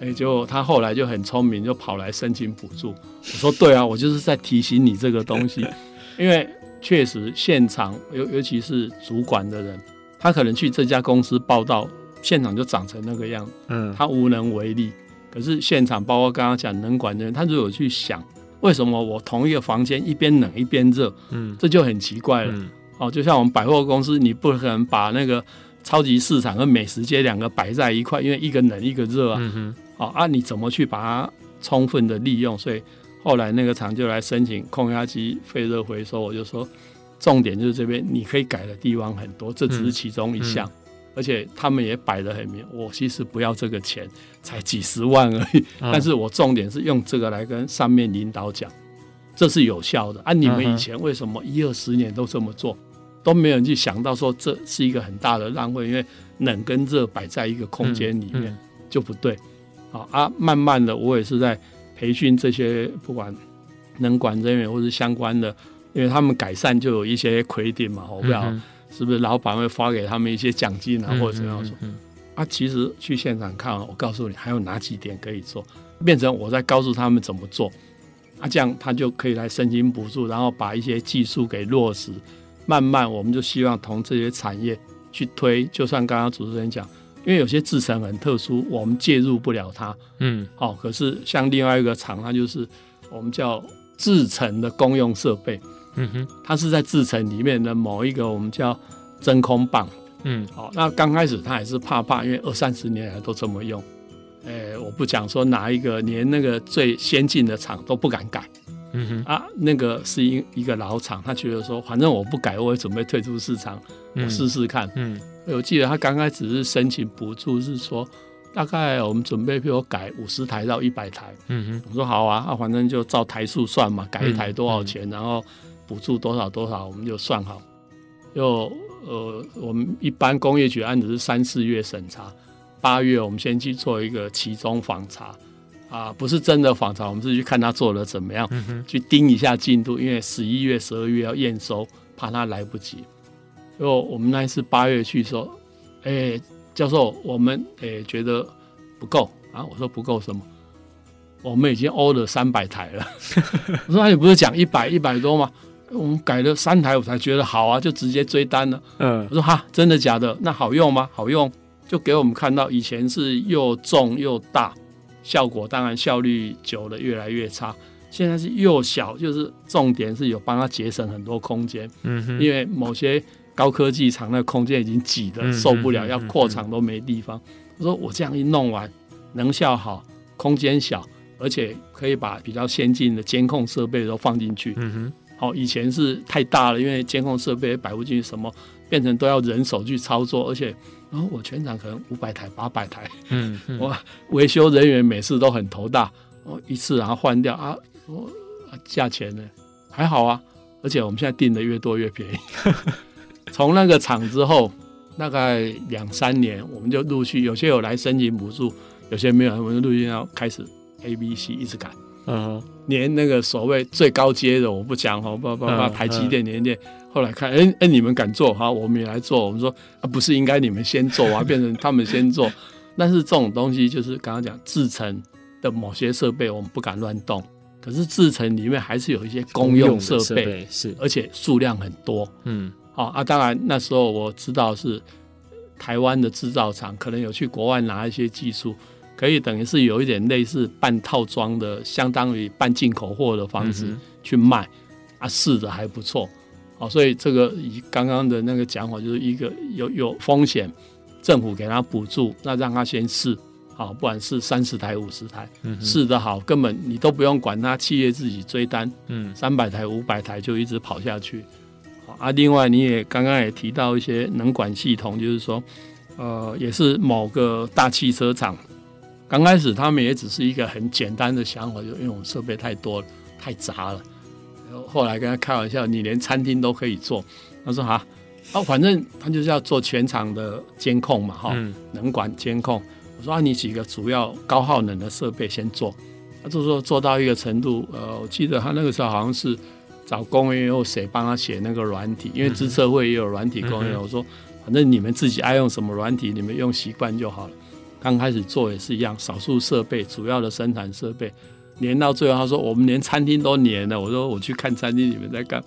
哎，就他后来就很聪明，就跑来申请补助。我说对啊，我就是在提醒你这个东西。*laughs* 因为确实现场尤尤其是主管的人，他可能去这家公司报道，现场就长成那个样子，嗯，他无能为力。可是现场包括刚刚讲能管的人，他如果去想，为什么我同一个房间一边冷一边热，嗯，这就很奇怪了。嗯，哦，就像我们百货公司，你不可能把那个超级市场和美食街两个摆在一块，因为一个冷一个热啊，嗯哼，哦，啊，你怎么去把它充分的利用？所以。后来那个厂就来申请空压机废热回收，我就说，重点就是这边你可以改的地方很多，这只是其中一项，嗯嗯，而且他们也摆得很明，我其实不要这个钱，才几十万而已，哦，*laughs* 但是我重点是用这个来跟上面领导讲，这是有效的。啊，你们以前为什么一二十年都这么做，都没有人去想到说这是一个很大的浪费，因为冷跟热摆在一个空间里面就不对。好啊，慢慢的我也是在。培训这些不管能管人员或是相关的，因为他们改善就有一些亏点嘛，我不知道是不是老板会发给他们一些奖金啊，或者怎样说。啊，其实去现场看，我告诉你还有哪几点可以做，变成我在告诉他们怎么做，啊，这样他就可以来申请补助，然后把一些技术给落实。慢慢我们就希望同这些产业去推，就算刚刚主持人讲。因为有些制程很特殊，我们介入不了它。嗯，好、哦，可是像另外一个厂，它就是我们叫制程的公用设备。嗯哼，它是在制程里面的某一个我们叫真空棒。嗯，好，那刚开始他还是怕怕，因为二三十年来都这么用。诶，我不讲说哪一个连那个最先进的厂都不敢改。嗯哼啊，那个是一一个老厂，他觉得说，反正我不改，我也准备退出市场，我试试看。嗯，嗯，我记得他刚开始是申请补助，是说大概我们准备比如改五十台到一百台。嗯哼，我说好啊，啊，反正就照台数算嘛，改一台多少钱，嗯嗯、然后补助多少多少，我们就算好。又呃，我们一般工业局案子是三四月审查，八月我们先去做一个期中访查。啊，不是真的访查，我们是去看他做的怎么样，嗯、去盯一下进度，因为十一月、十二月要验收，怕他来不及。就我们那一次八月去说，哎、欸，教授，我们哎、欸、觉得不够啊。我说不够什么？我们已经 order 三百台了。*laughs* 我说那你不是讲一百一百多吗？我们改了三台，我才觉得好啊，就直接追单了。嗯，我说哈，真的假的？那好用吗？好用，就给我们看到以前是又重又大。效果当然效率久了越来越差，现在是又小，就是重点是有帮它节省很多空间。嗯哼，因为某些高科技厂那空间已经挤得受不了，要扩厂都没地方。我说我这样一弄完，能效好，空间小，而且可以把比较先进的监控设备都放进去。嗯哼，好，以前是太大了，因为监控设备也摆不进去，什么变成都要人手去操作，而且。然后我全场可能五百台、八百台，嗯，嗯，*laughs* 我维修人员每次都很头大，我一次然后换掉啊，我价钱呢还好啊，而且我们现在订的越多越便宜。*laughs* 从那个厂之后，大概两三年，我们就陆续有些有来申请补助，有些没有，我们就陆续要开始 A、B、C 一直改，嗯，连那个所谓最高阶的我不讲哦，不不不，台积电、联电。后来看，哎哎，你们敢做哈，我们也来做。我们说啊，不是应该你们先做啊，*laughs* 变成他们先做。但是这种东西就是刚刚讲制成的某些设备，我们不敢乱动。可是制成里面还是有一些公用设备，备是而且数量很多。嗯，好啊，当然那时候我知道是台湾的制造厂可能有去国外拿一些技术，可以等于是有一点类似半套装的，相当于半进口货的方式去卖。嗯、啊，试的还不错。好，所以这个以刚刚的那个讲法，就是一个有有风险，政府给他补助，那让他先试，好，不管是三十台、五十台，嗯，试得好，根本你都不用管他，企业自己追单，嗯，三百台、五百台就一直跑下去。好啊，另外你也刚刚也提到一些能管系统，就是说，呃，也是某个大汽车厂，刚开始他们也只是一个很简单的想法，就因为我们设备太多了，太杂了。后来跟他开玩笑，你连餐厅都可以做。他说：“哈，啊，反正他就是要做全场的监控嘛，哈、嗯，能管监控。”我说：“啊，你几个主要高耗能的设备先做。”他就说做到一个程度，呃，我记得他那个时候好像是找工业又谁帮他写那个软体，因为资策会也有软体工业。嗯、我说：“反正你们自己爱用什么软体，你们用习惯就好了。”刚开始做也是一样，少数设备，主要的生产设备。连到最后，他说我们连餐厅都连了。我说我去看餐厅，你们在干？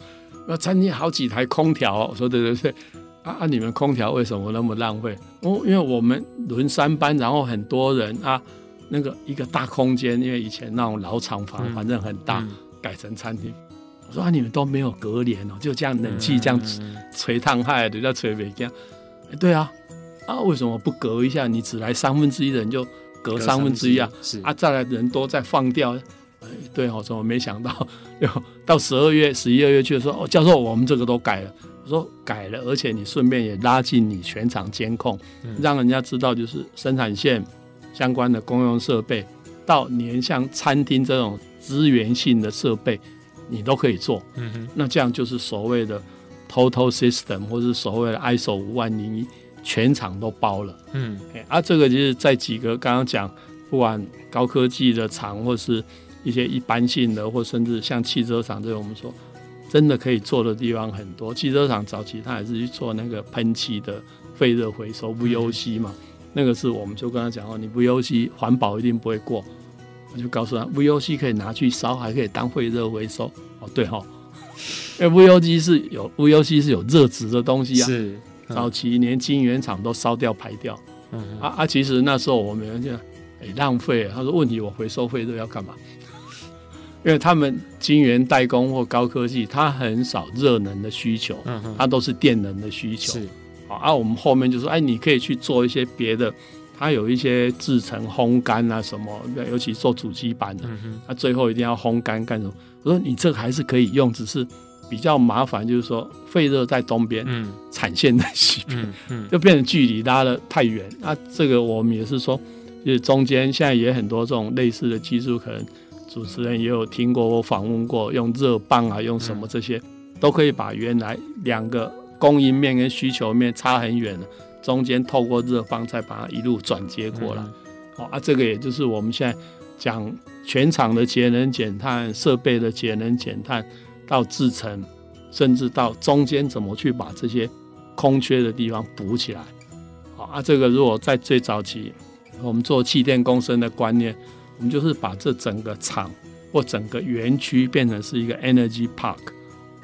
那餐厅好几台空调。我说对对对，啊啊，你们空调为什么那么浪费？哦，因为我们轮三班，然后很多人啊，那个一个大空间，因为以前那种老厂房，反正很大，改成餐厅。我说啊，你们都没有隔帘哦，就这样冷气这样吹烫害的，叫吹北这样。哎，对啊，啊，为什么不隔一下？你只来三分之一的人就。隔三分之一啊，是啊，再来人多再放掉，哎，对，我说我没想到，*laughs* 到十二月、十一二月去的时候，哦，教授，我们这个都改了。我说改了，而且你顺便也拉近你全场监控，嗯、让人家知道，就是生产线相关的公用设备，到连像餐厅这种资源性的设备，你都可以做。嗯哼，那这样就是所谓的 Total System，或是所谓的 ISO 五万零一。全场都包了，嗯，啊，这个就是在几个刚刚讲，不管高科技的厂，或是一些一般性的，或甚至像汽车厂这种，我们说真的可以做的地方很多。汽车厂早期他还是去做那个喷漆的废热回收，VOC 嘛，那个是我们就跟他讲哦，你 VOC 环保一定不会过，我就告诉他 VOC 可以拿去烧，还可以当废热回收。哦，对哈，因为 VOC 是有 VOC 是有热值的东西啊，是。早期连晶圆厂都烧掉排掉，嗯、啊啊！其实那时候我们就哎浪费。他说问题我回收费都要干嘛？*laughs* 因为他们晶圆代工或高科技，它很少热能的需求，嗯、它都是电能的需求。是啊，我们后面就说，哎，你可以去做一些别的，它有一些制成烘干啊什么，尤其做主机板的，它、嗯啊、最后一定要烘干干什么？我说你这个还是可以用，只是比较麻烦，就是说废热在东边，嗯，产线在西边，嗯，嗯就变成距离拉的太远。那、啊、这个我们也是说，就是中间现在也很多这种类似的技术，可能主持人也有听过我访问过，用热棒啊，用什么这些、嗯、都可以把原来两个。供应面跟需求面差很远的，中间透过热棒再把它一路转接过来，好、嗯、啊，这个也就是我们现在讲全场的节能减碳、设备的节能减碳，到制成，甚至到中间怎么去把这些空缺的地方补起来，好啊，这个如果在最早期，我们做气电共生的观念，我们就是把这整个厂或整个园区变成是一个 energy park。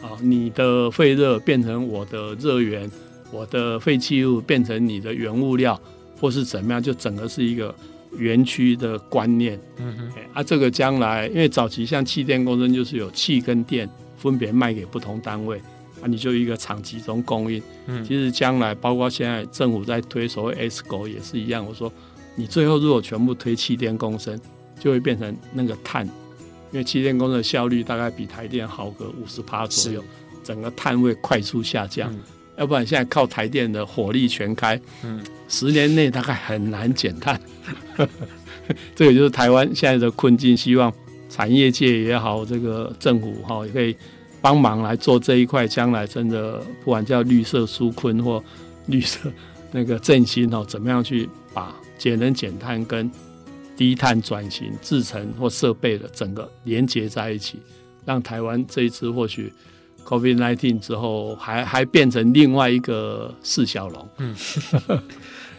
啊，你的废热变成我的热源，我的废弃物变成你的原物料，或是怎么样，就整个是一个园区的观念。嗯哼，啊，这个将来，因为早期像气电共生就是有气跟电分别卖给不同单位，啊，你就一个厂集中供应。嗯，其实将来包括现在政府在推所谓 ESCO 也是一样。我说，你最后如果全部推气电共生，就会变成那个碳。因为气电工的效率大概比台电好个五十趴左右，整个碳会快速下降。嗯、要不然现在靠台电的火力全开，嗯，十年内大概很难减碳。*laughs* 这个就是台湾现在的困境。希望产业界也好，这个政府哈也可以帮忙来做这一块。将来真的不管叫绿色纾困或绿色那个振兴哦，怎么样去把节能减碳跟低碳转型、制成或设备的整个连接在一起，让台湾这一次或许 COVID-19 之后还还变成另外一个释小龙。嗯，*laughs*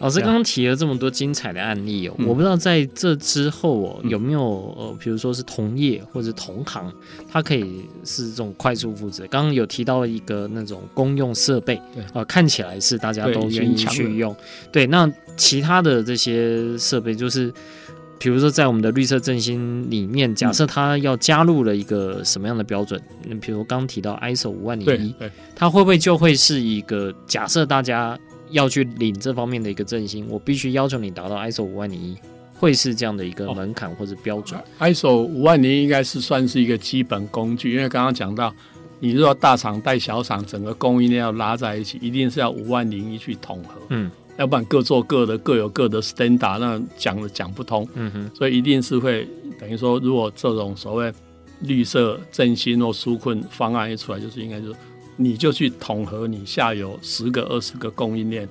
老师刚刚提了这么多精彩的案例哦，嗯、我不知道在这之后哦有没有呃，比如说是同业或者同行，它可以是这种快速复制。刚刚有提到一个那种公用设备，啊、呃，看起来是大家都愿意去用。对，那其他的这些设备就是。比如说，在我们的绿色振兴里面，假设它要加入了一个什么样的标准？嗯，比如刚提到 ISO 五万零一，它会不会就会是一个假设？大家要去领这方面的一个振兴，我必须要求你达到 ISO 五万零一，会是这样的一个门槛或者标准？哦，ISO 五万零一应该是算是一个基本工具，因为刚刚讲到，你如果大厂带小厂，整个供应链要拉在一起，一定是要五万零一去统合。嗯。要不然各做各的，各有各的 standard，那讲的讲不通。嗯哼，所以一定是会等于说，如果这种所谓绿色振兴或纾困方案一出来，就是应该就是你就去统合你下游十个、二十个供应链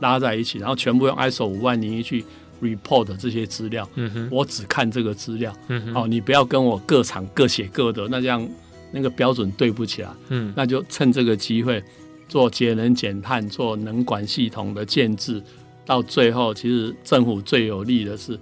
拉在一起，然后全部用 ISO 五万零一去 report 这些资料。嗯哼，我只看这个资料。嗯哼，哦，你不要跟我各厂各写各的，那这样那个标准对不起来。嗯，那就趁这个机会。做节能减碳，做能管系统的建制，到最后，其实政府最有利的是，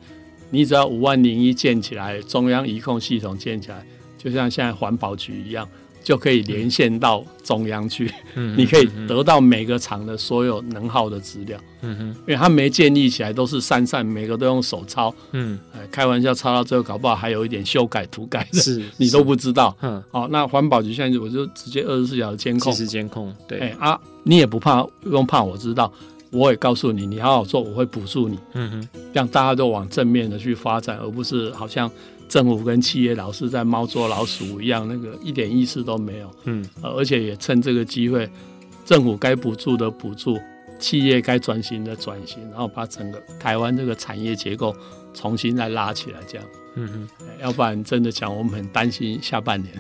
你只要五万零一建起来，中央一控系统建起来，就像现在环保局一样。就可以连线到中央去，嗯、*laughs* 你可以得到每个厂的所有能耗的资料。嗯哼，因为他没建立起来都是散散，每个都用手抄。嗯，开玩笑，抄到最后搞不好还有一点修改涂改的，是 *laughs* 你都不知道。嗯，好，那环保局现在我就直接二十四小时监控，实时监控。对，哎啊，你也不怕，不用怕，我知道，我也告诉你，你好好做，我会补助你。嗯哼，让大家都往正面的去发展，而不是好像。政府跟企业老是在猫捉老鼠一样，那个一点意思都没有。嗯，而且也趁这个机会，政府该补助的补助，企业该转型的转型，然后把整个台湾这个产业结构重新再拉起来，这样。嗯哼，要不然真的讲，我们很担心下半年。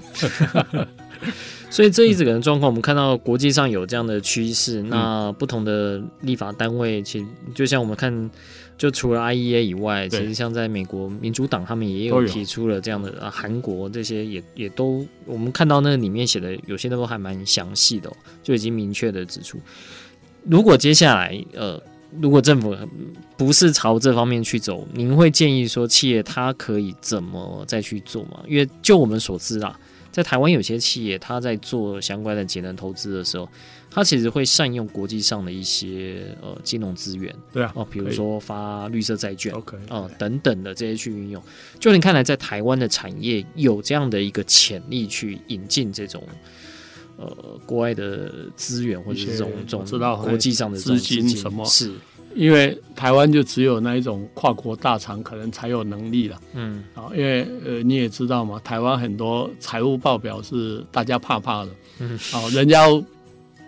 *laughs* 所以这一整个状况，我们看到国际上有这样的趋势，那不同的立法单位，其实就像我们看。就除了 IEA 以外，其实像在美国民主党，他们也有提出了这样的啊，韩国这些也也都，我们看到那里面写的有些都还蛮详细的，就已经明确的指出，如果接下来呃，如果政府不是朝这方面去走，您会建议说企业它可以怎么再去做吗？因为就我们所知啊，在台湾有些企业它在做相关的节能投资的时候。它其实会善用国际上的一些呃金融资源，对啊，哦，比如说发绿色债券，OK，哦等等的这些去运用。就你看来，在台湾的产业有这样的一个潜力去引进这种呃国外的资源或者是这种这种知道国际上的资金什么？是因为台湾就只有那一种跨国大厂可能才有能力了。嗯，啊，因为呃你也知道嘛，台湾很多财务报表是大家怕怕的。嗯，好，人家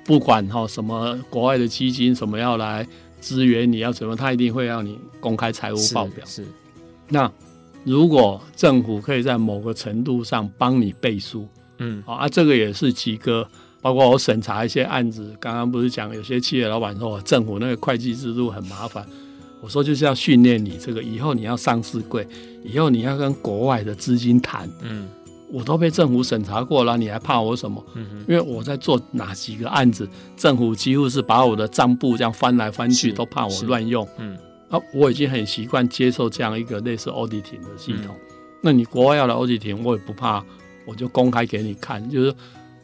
不管哈什么国外的基金什么要来支援你要怎么，他一定会让你公开财务报表。是，是那。如果政府可以在某个程度上帮你背书，嗯，好啊，这个也是几个，包括我审查一些案子，刚刚不是讲有些企业老板说政府那个会计制度很麻烦，我说就是要训练你这个，以后你要上市柜，以后你要跟国外的资金谈，嗯，我都被政府审查过了，你还怕我什么？嗯，因为我在做哪几个案子，政府几乎是把我的账簿这样翻来翻去，都怕我乱用，嗯。啊，我已经很习惯接受这样一个类似 auditing 的系统。嗯、那你国外要来 auditing，我也不怕，我就公开给你看。就是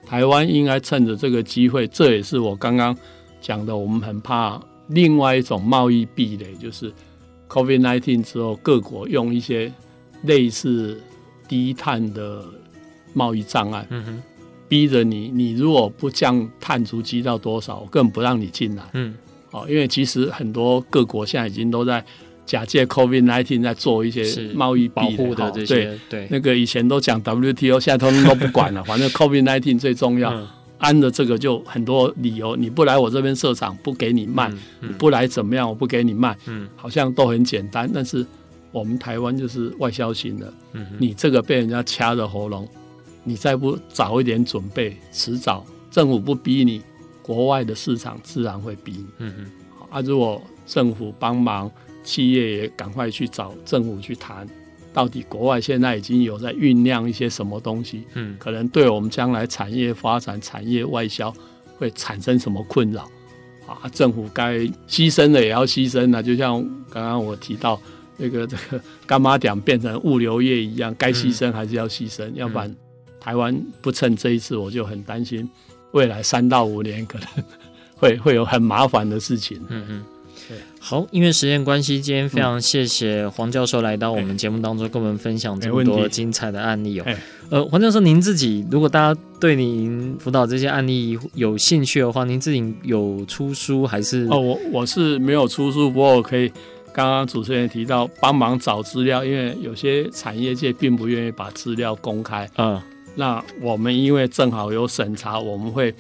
台湾应该趁着这个机会，这也是我刚刚讲的，我们很怕另外一种贸易壁垒，就是 COVID-19 之后，各国用一些类似低碳的贸易障碍，嗯哼，逼着你，你如果不降碳足迹到多少，我根本不让你进来，嗯。哦因为其实很多各国现在已经都在假借 COVID-19 在做一些贸易保护的这些，对对。那个以前都讲 WTO，现在通通都不管了。*laughs* 反正 COVID-19 最重要，嗯、安的这个就很多理由，你不来我这边设厂，不给你卖；嗯嗯、你不来怎么样，我不给你卖。嗯，好像都很简单。但是我们台湾就是外销型的，嗯，你这个被人家掐着喉咙，你再不早一点准备，迟早政府不逼你。国外的市场自然会逼你。嗯嗯。啊，如果政府帮忙，企业也赶快去找政府去谈，到底国外现在已经有在酝酿一些什么东西？嗯，可能对我们将来产业发展、产业外销会产生什么困扰？啊，政府该牺牲的也要牺牲啊，就像刚刚我提到那个这个柑仔店变成物流业一样，该牺牲还是要牺牲，嗯、要不然台湾不趁这一次，我就很担心。未来三到五年可能 *laughs* 会会有很麻烦的事情。嗯嗯，对。好，因为时间关系，今天非常谢谢黄教授来到我们节目当中，跟我们分享这么多精彩的案例哦。呃，黄教授，您自己如果大家对您辅导这些案例有兴趣的话，您自己有出书还是？哦，我我是没有出书，不过我可以刚刚主持人提到帮忙找资料，因为有些产业界并不愿意把资料公开。嗯。那我们因为正好有审查，我们会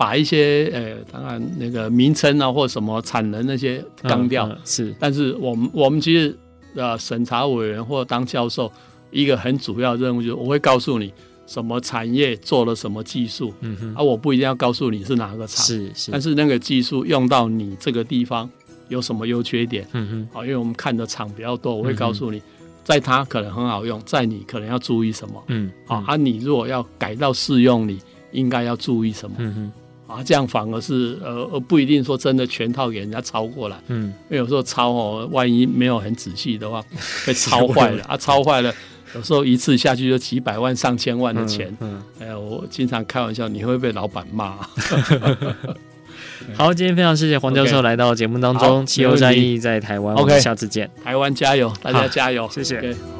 把一些呃，当然那个名称啊或什么产能那些刚掉、嗯嗯。是，但是我们我们其实呃审查委员或当教授一个很主要任务就是我会告诉你什么产业做了什么技术。嗯哼。啊，我不一定要告诉你是哪个厂。是是。但是那个技术用到你这个地方有什么优缺点？嗯哼。好，因为我们看的厂比较多，我会告诉你。嗯在它可能很好用，在你可能要注意什么？嗯，啊，你如果要改到适用你，你应该要注意什么？嗯哼，啊，这样反而是呃，而不一定说真的全套给人家抄过来。嗯，因为有时候抄哦，万一没有很仔细的话，*laughs* 被抄坏了啊，抄坏了，有时候一次下去就几百万、上千万的钱。嗯，哎、嗯、呀，我经常开玩笑，你会被老板骂。*laughs* *laughs* 好，今天非常谢谢黄教授来到节目当中。汽油战役在台湾，OK，下次见。台湾加油，大家加油，谢谢。Okay.